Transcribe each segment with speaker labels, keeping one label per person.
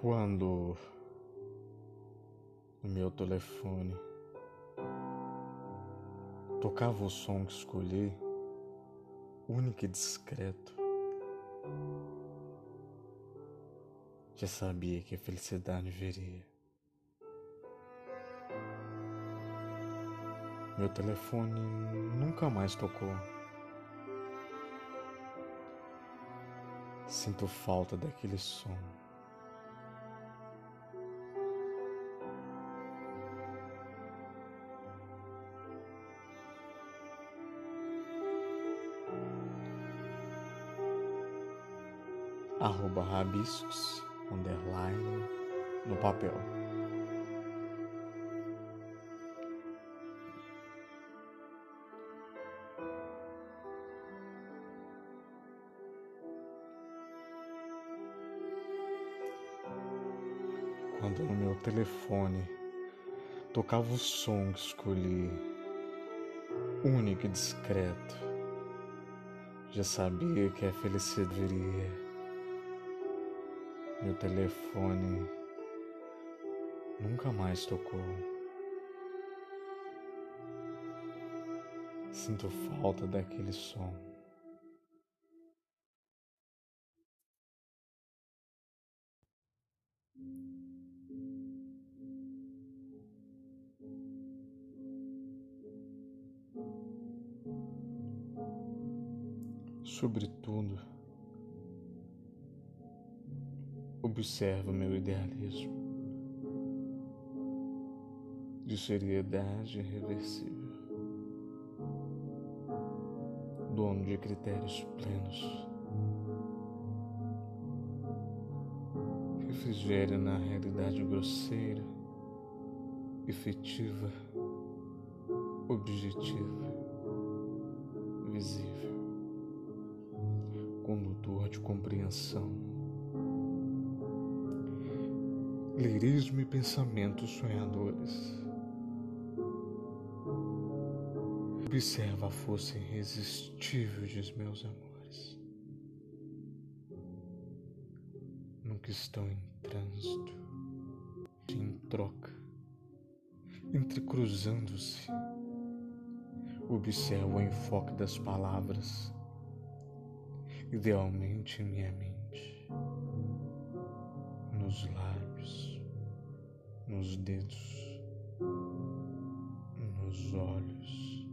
Speaker 1: Quando o meu telefone tocava o som que escolhi, único e discreto, já sabia que a felicidade viria. Meu telefone nunca mais tocou. Sinto falta daquele som. Arroba rabiscos, underline, no papel. quando no meu telefone tocava o som que escolhi, único e discreto. Já sabia que a felicidade viria. Meu telefone nunca mais tocou. Sinto falta daquele som. Sobretudo, observa meu idealismo. De seriedade irreversível, dono de critérios plenos, refrigério na realidade grosseira, efetiva, objetiva, visível. Condutor de compreensão, lirismo e pensamentos sonhadores. Observa a força irresistível de meus amores. Nunca estão em trânsito, em troca, entrecruzando-se. Observa o enfoque das palavras idealmente em minha mente, nos lábios, nos dedos, nos olhos.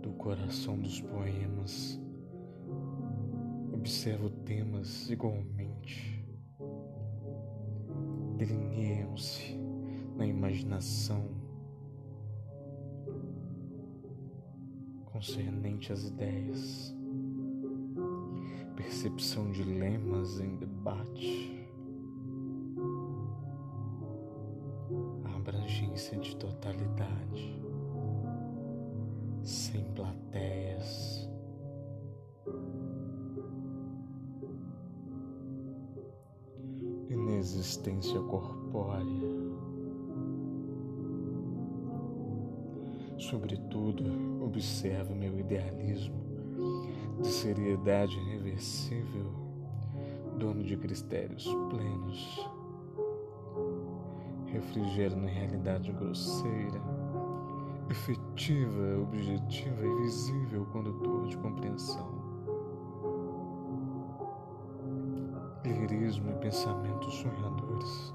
Speaker 1: Do coração dos poemas, observo temas igualmente, delineiam-se na imaginação concernente às ideias, percepção de lemas em debate, a abrangência de totalidade, sem plateias. Inexistência corpórea. Sobretudo, observa meu idealismo de seriedade irreversível, dono de critérios plenos, refrigério na realidade grosseira, efetiva, objetiva e visível condutor de compreensão. Lirismo e pensamentos sonhadores.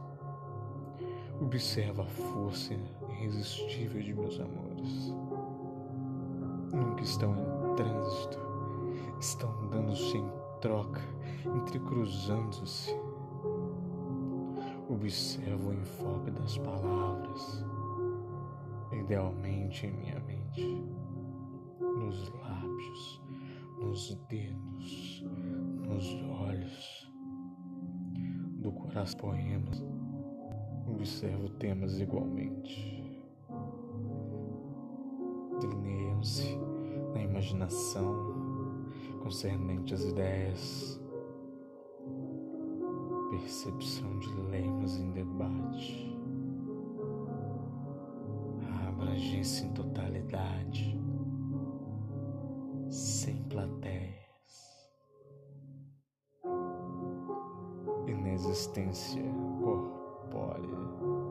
Speaker 1: Observa a força irresistível de meus amores. Nunca estão em trânsito, estão dando-se em troca, entrecruzando-se. Observo o enfoque das palavras, idealmente em minha mente, nos lábios, nos dedos, nos olhos, do coração poemas. Observo temas igualmente delineiam-se na imaginação concernente às ideias, percepção de lemas em debate, a abrangência em totalidade, sem plateias, inexistência corpórea.